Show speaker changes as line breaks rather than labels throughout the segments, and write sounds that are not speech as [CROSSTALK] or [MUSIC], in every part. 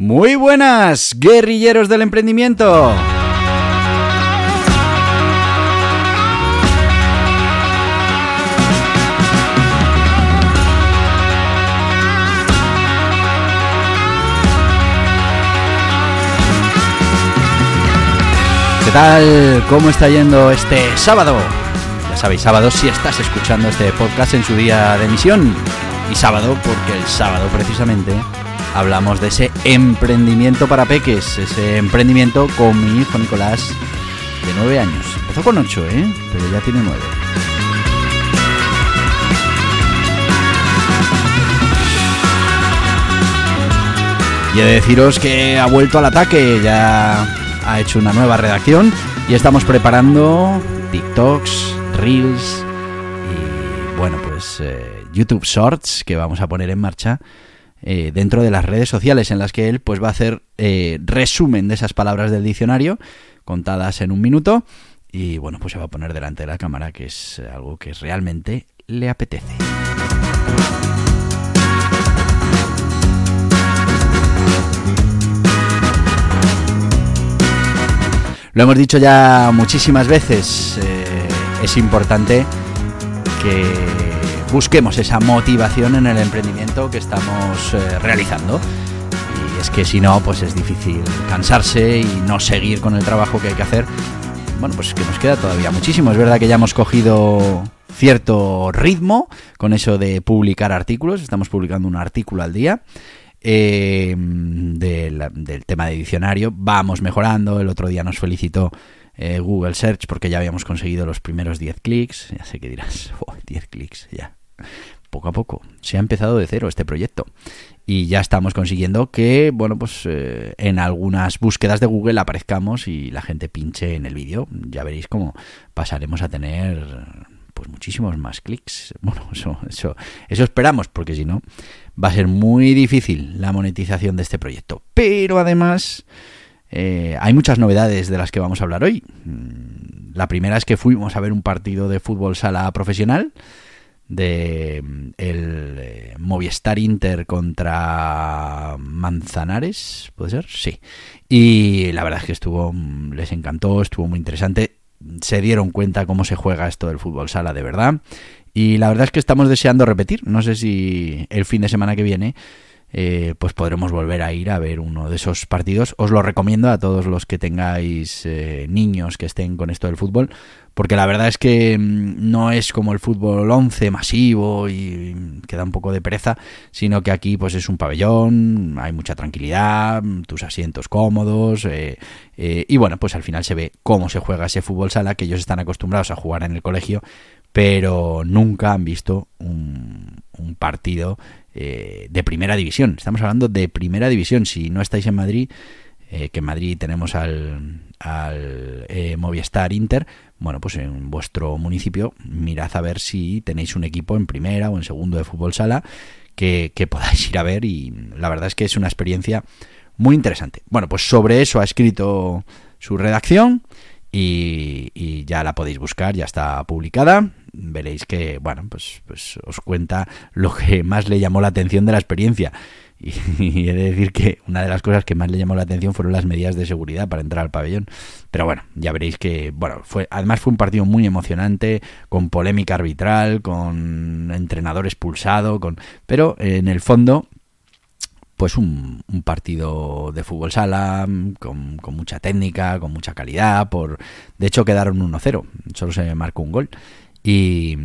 Muy buenas, guerrilleros del emprendimiento. ¿Qué tal? ¿Cómo está yendo este sábado? Ya sabéis, sábado si estás escuchando este podcast en su día de emisión. Y sábado porque el sábado precisamente hablamos de ese emprendimiento para peques, ese emprendimiento con mi hijo Nicolás de 9 años. Empezó con 8, ¿eh? Pero ya tiene 9. Y he de deciros que ha vuelto al ataque, ya ha hecho una nueva redacción y estamos preparando TikToks, Reels y bueno, pues eh, YouTube Shorts que vamos a poner en marcha eh, dentro de las redes sociales en las que él pues va a hacer eh, resumen de esas palabras del diccionario contadas en un minuto y bueno, pues se va a poner delante de la cámara que es algo que realmente le apetece. Lo hemos dicho ya muchísimas veces, eh, es importante que busquemos esa motivación en el emprendimiento que estamos eh, realizando. Y es que si no, pues es difícil cansarse y no seguir con el trabajo que hay que hacer. Bueno, pues que nos queda todavía muchísimo. Es verdad que ya hemos cogido cierto ritmo con eso de publicar artículos. Estamos publicando un artículo al día. Eh, del, tema de diccionario. Vamos mejorando. El otro día nos felicitó eh, Google Search porque ya habíamos conseguido los primeros 10 clics. Ya sé que dirás, [LAUGHS] 10 clics, ya. Poco a poco. Se ha empezado de cero este proyecto. Y ya estamos consiguiendo que, bueno, pues eh, en algunas búsquedas de Google aparezcamos y la gente pinche en el vídeo. Ya veréis cómo pasaremos a tener pues muchísimos más clics. [LAUGHS] Bueno, eso, eso, eso esperamos, porque si no, va a ser muy difícil la monetización de este proyecto. Pero además, eh, hay muchas novedades de las que vamos a hablar hoy. Mm, la primera es que fuimos a ver un partido de fútbol sala profesional de mm, el eh, Movistar Inter contra Manzanares, ¿puede ser? Sí. Y la verdad es que estuvo, mm, les encantó, estuvo muy interesante se dieron cuenta cómo se juega esto del fútbol sala de verdad. Y la verdad es que estamos deseando repetir. No sé si el fin de semana que viene eh, pues podremos volver a ir a ver uno de esos partidos. Os lo recomiendo a todos los que tengáis eh, niños que estén con esto del fútbol, porque la verdad es que mm, no es como el fútbol 11 masivo y que da un poco de pereza, sino que aquí pues es un pabellón, hay mucha tranquilidad, tus asientos cómodos eh, y bueno, pues al final se ve cómo se juega ese fútbol sala que ellos están acostumbrados a jugar en el colegio, pero nunca han visto un partido eh, de primera división. Estamos hablando de primera división. Si no estáis en Madrid, eh, que en Madrid tenemos al, al eh, Movistar Inter, bueno, pues en vuestro municipio mirad a ver si tenéis un equipo en primera o en segundo de fútbol sala que, que podáis ir a ver y la verdad es que es una experiencia muy interesante. Bueno, pues sobre eso ha escrito su redacción y, ya la podéis buscar, ya está publicada. Veréis que, bueno, pues, pues os cuenta lo que más le llamó la atención de la experiencia. [LAUGHS] Y, he de decir que una de las cosas que más le llamó la atención fueron las medidas de seguridad para entrar al pabellón. Pero bueno, ya veréis que, bueno, fue, además fue un partido muy emocionante, con polémica arbitral, con entrenador expulsado, con, pero en el fondo pues un, partido de fútbol sala con, mucha técnica, con mucha calidad. Por, de hecho, quedaron 1-0, solo se marcó un gol. Y,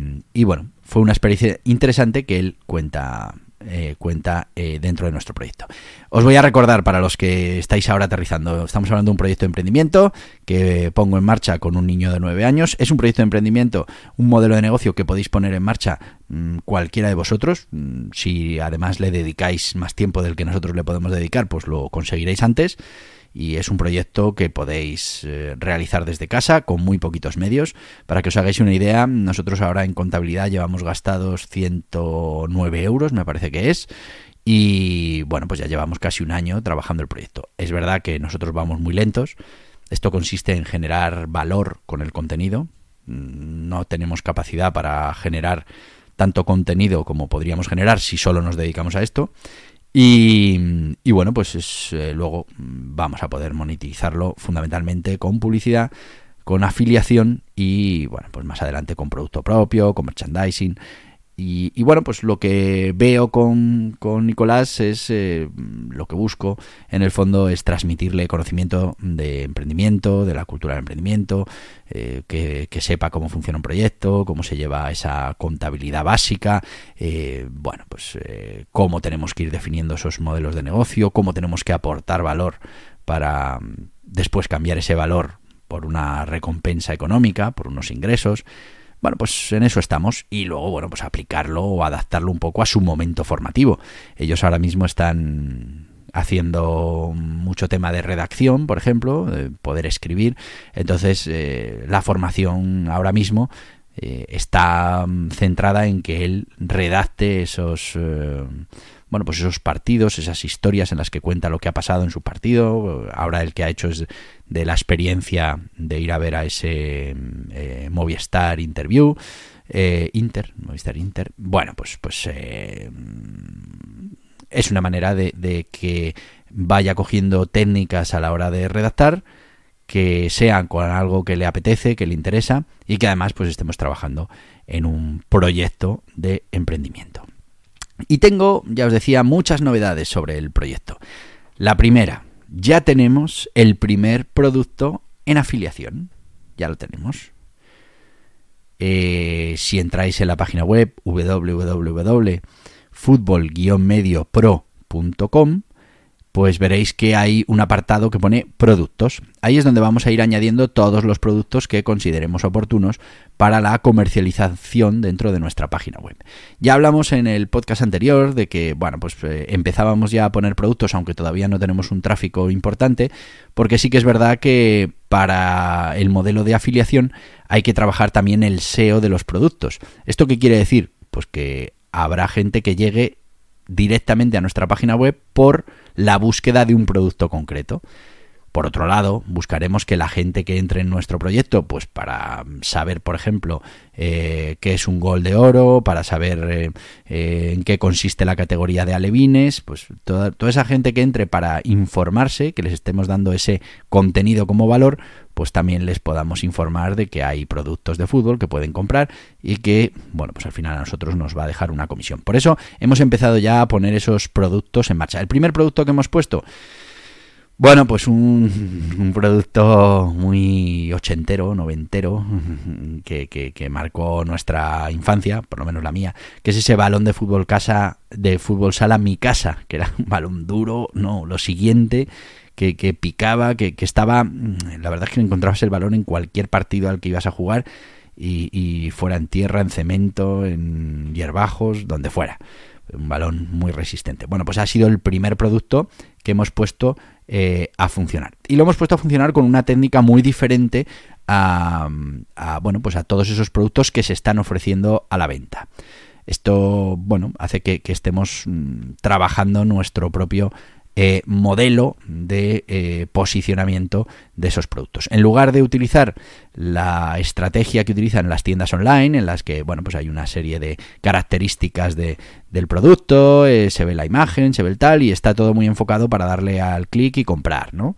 bueno, fue una experiencia interesante que él cuenta eh, cuenta eh, dentro de nuestro proyecto. Os voy a recordar para los que estáis ahora aterrizando, estamos hablando de un proyecto de emprendimiento que pongo en marcha con un niño de 9 años. Es un proyecto de emprendimiento, un modelo de negocio que podéis poner en marcha mm, cualquiera de vosotros. Mm, si además le dedicáis más tiempo del que nosotros le podemos dedicar, pues lo conseguiréis antes y es un proyecto que podéis eh, realizar desde casa con muy poquitos medios. Para que os hagáis una idea, nosotros ahora en contabilidad llevamos gastados 109 euros, me parece que es. Y bueno, pues ya llevamos casi un año trabajando el proyecto. Es verdad que nosotros vamos muy lentos. Esto consiste en generar valor con el contenido. Mm, no tenemos capacidad para generar tanto contenido como podríamos generar si solo nos dedicamos a esto. Y, bueno, pues eh, luego vamos a poder monetizarlo fundamentalmente con publicidad, con afiliación y bueno, pues más adelante con producto propio, con merchandising y, bueno, pues lo que veo con, con Nicolás es eh, lo que busco, en el fondo, es transmitirle conocimiento de emprendimiento, de la cultura del emprendimiento, eh, que, sepa cómo funciona un proyecto, cómo se lleva esa contabilidad básica, eh, bueno, pues cómo tenemos que ir definiendo esos modelos de negocio, cómo tenemos que aportar valor para mm, después cambiar ese valor por una recompensa económica, por unos ingresos. Bueno, pues en eso estamos y luego, bueno, pues aplicarlo o adaptarlo un poco a su momento formativo. Ellos ahora mismo están haciendo mucho tema de redacción, por ejemplo, de poder escribir. Entonces, eh, la formación ahora mismo eh, está centrada en que él redacte esos eh, bueno, pues esos partidos, esas historias en las que cuenta lo que ha pasado en su partido. Ahora el que ha hecho es de la experiencia de ir a ver a ese eh, Movistar Interview. Eh, Inter, Movistar Inter. Bueno, pues, pues eh, es una manera de, de que vaya cogiendo técnicas a la hora de redactar que sean con algo que le apetece, que le interesa y que además pues estemos trabajando en un proyecto de emprendimiento. Y tengo, ya os decía, muchas novedades sobre el proyecto. La primera, ya tenemos el primer producto en afiliación. Ya lo tenemos. Eh, si entráis en la página web www.futbol-mediopro.com, pues veréis que hay un apartado que pone productos. Ahí es donde vamos a ir añadiendo todos los productos que consideremos oportunos para la comercialización dentro de nuestra página web. Ya hablamos en el podcast anterior de que, bueno, pues eh, empezábamos ya a poner productos, aunque todavía no tenemos un tráfico importante, porque sí que es verdad que para el modelo de afiliación hay que trabajar también el SEO de los productos. ¿Esto qué quiere decir? Pues que habrá gente que llegue directamente a nuestra página web por la búsqueda de un producto concreto. Por otro lado, buscaremos que la gente que entre en nuestro proyecto, pues para saber, por ejemplo, eh, qué es un gol de oro, para saber eh, eh, en qué consiste la categoría de alevines, pues toda, toda esa gente que entre para informarse, que les estemos dando ese contenido como valor, pues también les podamos informar de que hay productos de fútbol que pueden comprar y que, bueno, pues al final a nosotros nos va a dejar una comisión. Por eso hemos empezado ya a poner esos productos en marcha. El primer producto que hemos puesto bueno, pues un, producto muy ochentero, noventero, que, que, marcó nuestra infancia, por lo menos la mía, que es ese balón de fútbol casa, de fútbol sala mi casa, que era un balón duro, no, lo siguiente, que, que picaba, que, que, estaba, la verdad es que encontrabas el balón en cualquier partido al que ibas a jugar, y, y fuera en tierra, en cemento, en hierbajos, donde fuera un balón muy resistente. Bueno, pues ha sido el primer producto que hemos puesto eh, a funcionar. Y lo hemos puesto a funcionar con una técnica muy diferente a, bueno, pues a todos esos productos que se están ofreciendo a la venta. Esto, bueno, hace que, estemos mm, trabajando nuestro propio eh, modelo de eh, posicionamiento de esos productos. En lugar de utilizar la estrategia que utilizan las tiendas online, en las que bueno, pues hay una serie de características de, del producto, eh, se ve la imagen, se ve el tal, y está todo muy enfocado para darle al clic y comprar, ¿no?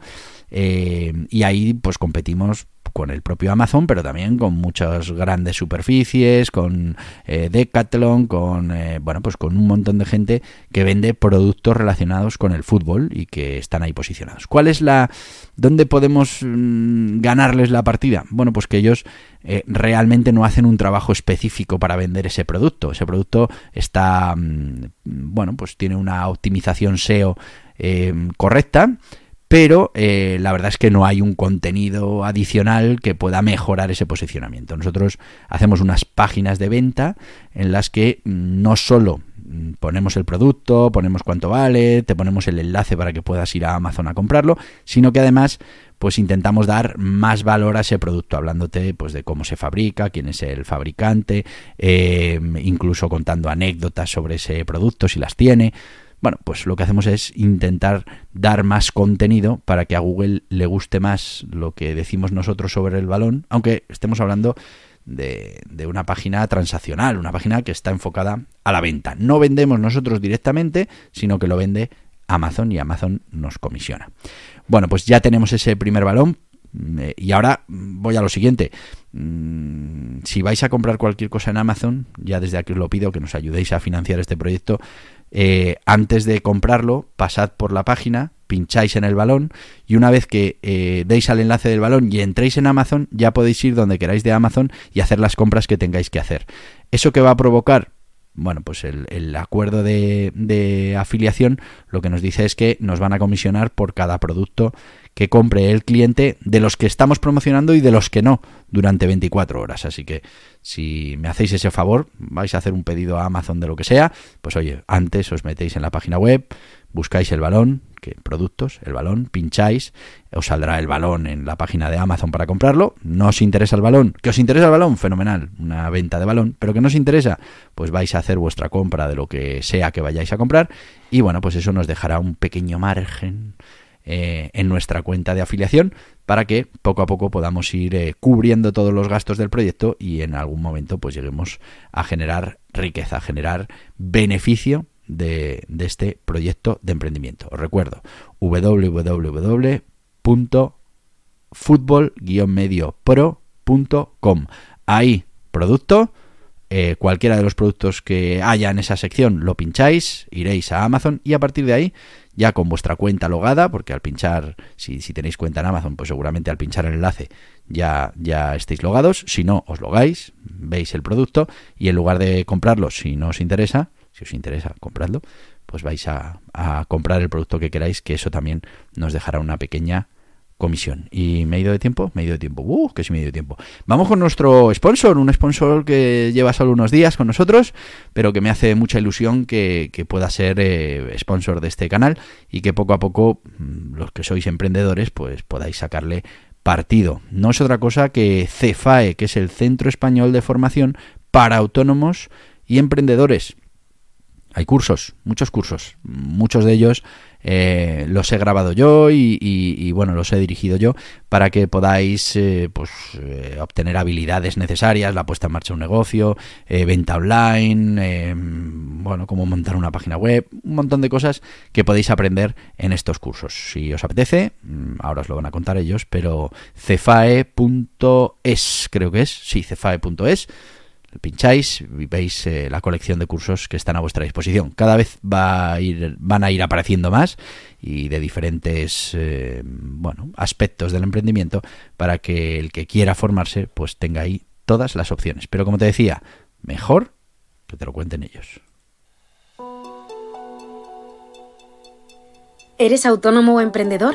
y ahí pues competimos con el propio Amazon, pero también con muchas grandes superficies, con eh, Decathlon, con eh, bueno, pues con un montón de gente que vende productos relacionados con el fútbol y que están ahí posicionados. ¿Cuál es la dónde podemos mm, ganarles la partida? Bueno, pues que ellos eh, realmente no hacen un trabajo específico para vender ese producto. Ese producto está, mm, bueno, pues tiene una optimización SEO correcta pero eh, la verdad es que no hay un contenido adicional que pueda mejorar ese posicionamiento. Nosotros hacemos unas páginas de venta en las que no solo ponemos el producto, ponemos cuánto vale, te ponemos el enlace para que puedas ir a Amazon a comprarlo, sino que además pues intentamos dar más valor a ese producto, hablándote pues de cómo se fabrica, quién es el fabricante, eh, incluso contando anécdotas sobre ese producto si las tiene. Bueno, pues lo que hacemos es intentar dar más contenido para que a Google le guste más lo que decimos nosotros sobre el balón, aunque estemos hablando de, una página transaccional, una página que está enfocada a la venta. No vendemos nosotros directamente, sino que lo vende Amazon y Amazon nos comisiona. Bueno, pues ya tenemos ese primer balón. Eh, y ahora voy a lo siguiente. Mm, si vais a comprar cualquier cosa en Amazon, ya desde aquí os lo pido que nos ayudéis a financiar este proyecto, eh, antes de comprarlo, pasad por la página, pincháis en el balón y una vez que eh, deis al enlace del balón y entréis en Amazon, ya podéis ir donde queráis de Amazon y hacer las compras que tengáis que hacer. ¿Eso que va a provocar? Bueno, pues el, acuerdo de, de, afiliación lo que nos dice es que nos van a comisionar por cada producto que compre el cliente de los que estamos promocionando y de los que no durante 24 horas. Así que si me hacéis ese favor, vais a hacer un pedido a Amazon de lo que sea, pues oye, antes os metéis en la página web, buscáis el balón, que productos, el balón, pincháis, os saldrá el balón en la página de Amazon para comprarlo. No os interesa el balón, que os interesa el balón, fenomenal, una venta de balón, pero que no os interesa, pues vais a hacer vuestra compra de lo que sea que vayáis a comprar y bueno, pues eso nos dejará un pequeño margen eh, en nuestra cuenta de afiliación para que poco a poco podamos ir eh, cubriendo todos los gastos del proyecto y en algún momento pues lleguemos a generar riqueza, a generar beneficio de, este proyecto de emprendimiento. Os recuerdo www.futbol-mediopro.com. Ahí, producto, eh, cualquiera de los productos que haya en esa sección lo pincháis, iréis a Amazon y a partir de ahí ya con vuestra cuenta logada, porque al pinchar, si, si, tenéis cuenta en Amazon, pues seguramente al pinchar el enlace ya, ya estéis logados. Si no, os logáis, veis el producto y en lugar de comprarlo, si no os interesa, si os interesa, compradlo, pues vais a, a comprar el producto que queráis, que eso también nos dejará una pequeña comisión. ¿Y medio de tiempo? Medio de tiempo. ¡Uh! Que sí, medio de tiempo. Vamos con nuestro sponsor, un sponsor que lleva solo unos días con nosotros, pero que me hace mucha ilusión que, pueda ser eh, sponsor de este canal y que poco a poco, mm, los que sois emprendedores, pues podáis sacarle partido. No es otra cosa que CEFAE, que es el Centro Español de Formación para Autónomos y Emprendedores. Hay cursos, muchos cursos, muchos de ellos eh, los he grabado yo y, bueno, los he dirigido yo para que podáis eh, pues, eh, obtener habilidades necesarias, la puesta en marcha de un negocio, venta online, bueno, cómo montar una página web, un montón de cosas que podéis aprender en estos cursos. Si os apetece, mm, ahora os lo van a contar ellos, pero cefae.es creo que es, sí, cefae.es pincháis y veis eh, la colección de cursos que están a vuestra disposición. Cada vez van a ir apareciendo más y de diferentes eh, bueno, aspectos del emprendimiento para que el que quiera formarse pues tenga ahí todas las opciones. Pero como te decía, mejor que te lo cuenten ellos.
¿Eres autónomo o emprendedor?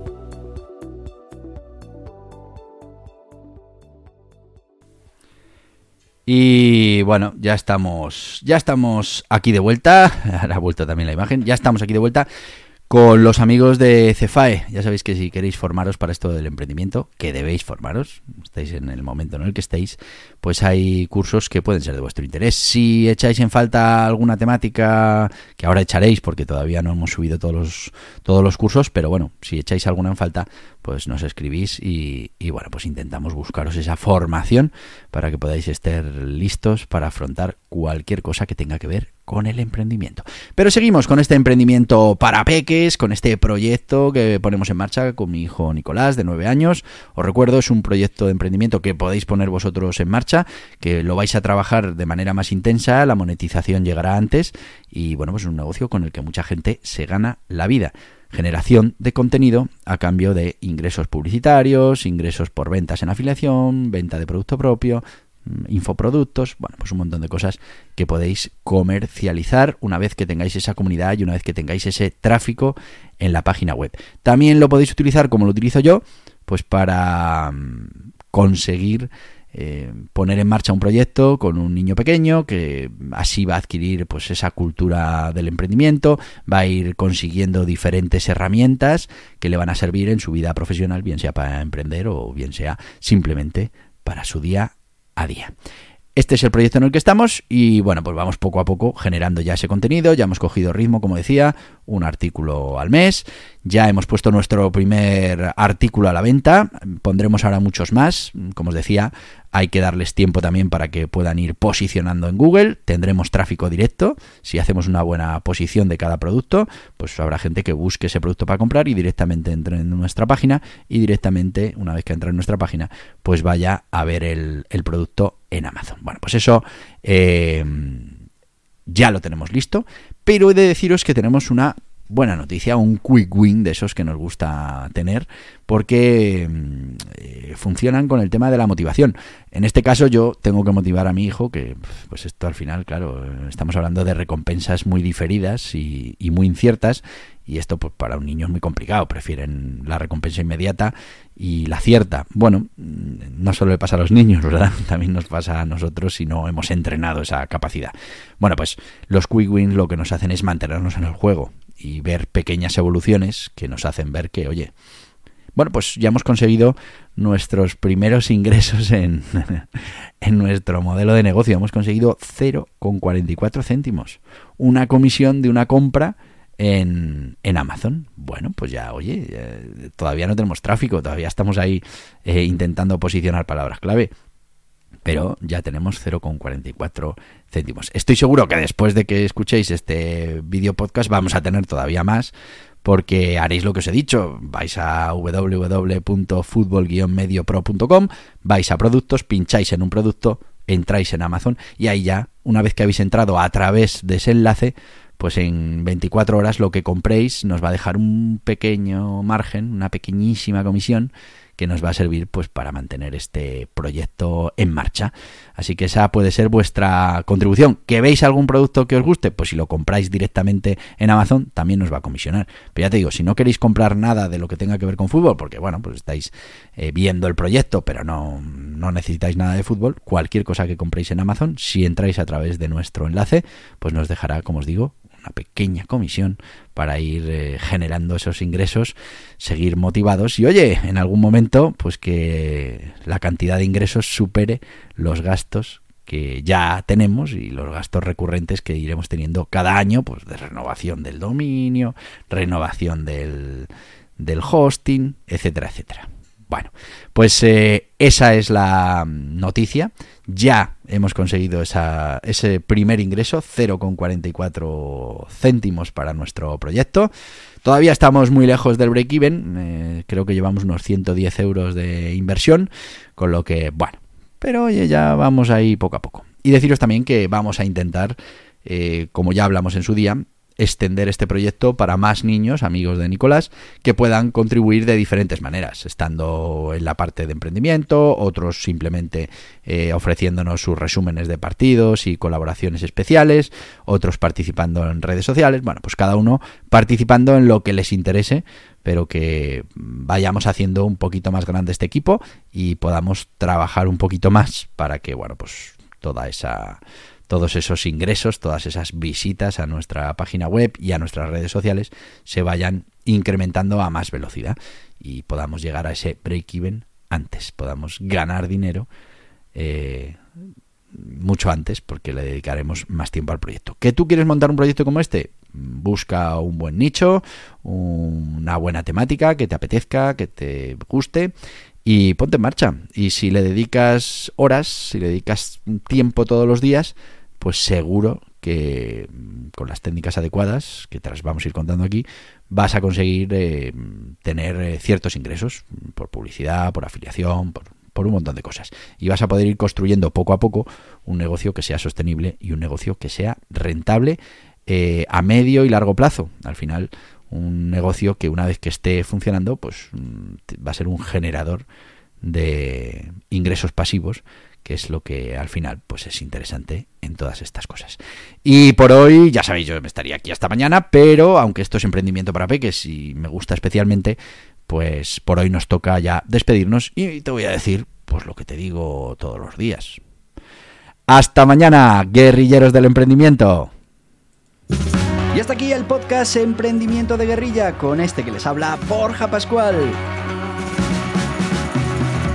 Y bueno, ya estamos, ya estamos aquí de vuelta. Ahora [LAUGHS] ha vuelto también la imagen. Ya estamos aquí de vuelta con los amigos de Cefae. Ya sabéis que si queréis formaros para esto del emprendimiento, que debéis formaros, estáis en el momento en el que estéis, pues hay cursos que pueden ser de vuestro interés. Si echáis en falta alguna temática, que ahora echaréis porque todavía no hemos subido todos los, todos los cursos, pero bueno, si echáis alguna en falta, pues nos escribís y, y bueno, pues intentamos buscaros esa formación para que podáis estar listos para afrontar cualquier cosa que tenga que ver con el emprendimiento. Pero seguimos con este emprendimiento para peques, con este proyecto que ponemos en marcha con mi hijo Nicolás, de 9 años. Os recuerdo, es un proyecto de emprendimiento que podéis poner vosotros en marcha, que lo vais a trabajar de manera más intensa, la monetización llegará antes y bueno, pues es un negocio con el que mucha gente se gana la vida generación de contenido a cambio de ingresos publicitarios, ingresos por ventas en afiliación, venta de producto propio, infoproductos, bueno, pues un montón de cosas que podéis comercializar una vez que tengáis esa comunidad y una vez que tengáis ese tráfico en la página web. También lo podéis utilizar como lo utilizo yo, pues para mm, conseguir eh, poner en marcha un proyecto con un niño pequeño que así va a adquirir pues esa cultura del emprendimiento, va a ir consiguiendo diferentes herramientas que le van a servir en su vida profesional, bien sea para emprender o bien sea simplemente para su día día. Este es el proyecto en el que estamos y bueno, pues vamos poco a poco generando ya ese contenido, ya hemos cogido ritmo, como decía, un artículo al mes, ya hemos puesto nuestro primer artículo a la venta, pondremos ahora muchos más, como os decía, hay que darles tiempo también para que puedan ir posicionando en Google, tendremos tráfico directo, si hacemos una buena posición de cada producto, pues habrá gente que busque ese producto para comprar y directamente entre en nuestra página y directamente, una vez que entra en nuestra página, pues vaya a ver el, producto en Amazon. Bueno, pues eso eh, ya lo tenemos listo, pero he de deciros que tenemos una buena noticia, un quick win de esos que nos gusta tener, porque mm, eh, funcionan con el tema de la motivación. En este caso yo tengo que motivar a mi hijo, que pues esto al final, claro, estamos hablando de recompensas muy diferidas y, muy inciertas, y esto pues para un niño es muy complicado, prefieren la recompensa inmediata y la cierta. Bueno, mm, no solo le pasa a los niños, ¿verdad? [LAUGHS] También nos pasa a nosotros si no hemos entrenado esa capacidad. Bueno, pues los quick wins lo que nos hacen es mantenernos en el juego y ver pequeñas evoluciones que nos hacen ver que, oye, bueno, pues ya hemos conseguido nuestros primeros ingresos en, [LAUGHS] en nuestro modelo de negocio. Hemos conseguido 0,44 céntimos. Una comisión de una compra en, en, Amazon. Bueno, pues ya, oye, eh, todavía no tenemos tráfico, todavía estamos ahí eh, intentando posicionar palabras clave pero ya tenemos 0,44 céntimos. Estoy seguro que después de que escuchéis este vídeo podcast vamos a tener todavía más, porque haréis lo que os he dicho, vais a www.futbol-mediopro.com, vais a productos, pincháis en un producto, entráis en Amazon y ahí ya, una vez que habéis entrado a través de ese enlace, pues en 24 horas lo que compréis nos va a dejar un pequeño margen, una pequeñísima comisión que nos va a servir pues para mantener este proyecto en marcha. Así que esa puede ser vuestra contribución. ¿Que veis algún producto que os guste? Pues si lo compráis directamente en Amazon también nos va a comisionar. Pero ya te digo, si no queréis comprar nada de lo que tenga que ver con fútbol, porque bueno, pues estáis eh, viendo el proyecto, pero no, no necesitáis nada de fútbol, cualquier cosa que compréis en Amazon, si entráis a través de nuestro enlace, pues nos dejará, como os digo, una pequeña comisión para ir eh, generando esos ingresos, seguir motivados y oye, en algún momento pues que la cantidad de ingresos supere los gastos que ya tenemos y los gastos recurrentes que iremos teniendo cada año, pues de renovación del dominio, renovación del, del hosting, etcétera, etcétera. Bueno, pues eh, esa es la noticia. Ya hemos conseguido ese primer ingreso, 0,44 céntimos para nuestro proyecto. Todavía estamos muy lejos del break-even, eh, creo que llevamos unos 110 euros de inversión, con lo que, bueno, pero oye, ya vamos ahí poco a poco. Y deciros también que vamos a intentar, eh, como ya hablamos en su día, extender este proyecto para más niños, amigos de Nicolás, que puedan contribuir de diferentes maneras, estando en la parte de emprendimiento, otros simplemente eh, ofreciéndonos sus resúmenes de partidos y colaboraciones especiales, otros participando en redes sociales, bueno, pues cada uno participando en lo que les interese, pero que vayamos haciendo un poquito más grande este equipo y podamos trabajar un poquito más para que, bueno, pues toda esa todos esos ingresos, todas esas visitas a nuestra página web y a nuestras redes sociales se vayan incrementando a más velocidad y podamos llegar a ese break-even antes, podamos ganar dinero eh, mucho antes porque le dedicaremos más tiempo al proyecto. ¿Que tú quieres montar un proyecto como este? Busca un buen nicho, una buena temática que te apetezca, que te guste y ponte en marcha. Y si le dedicas horas, si le dedicas tiempo todos los días, pues seguro que mm, con las técnicas adecuadas, que te las vamos a ir contando aquí, vas a conseguir eh, tener eh, ciertos ingresos por publicidad, por afiliación, por, un montón de cosas. Y vas a poder ir construyendo poco a poco un negocio que sea sostenible y un negocio que sea rentable eh, a medio y largo plazo. Al final, un negocio que una vez que esté funcionando, pues mm, va a ser un generador de ingresos pasivos que es lo que al final pues es interesante en todas estas cosas. Y por hoy, ya sabéis, yo me estaría aquí hasta mañana, pero aunque esto es emprendimiento para peques y me gusta especialmente, pues por hoy nos toca ya despedirnos y te voy a decir pues lo que te digo todos los días. Hasta mañana, guerrilleros del emprendimiento. Y hasta aquí el podcast Emprendimiento de Guerrilla con este que les habla Borja Pascual.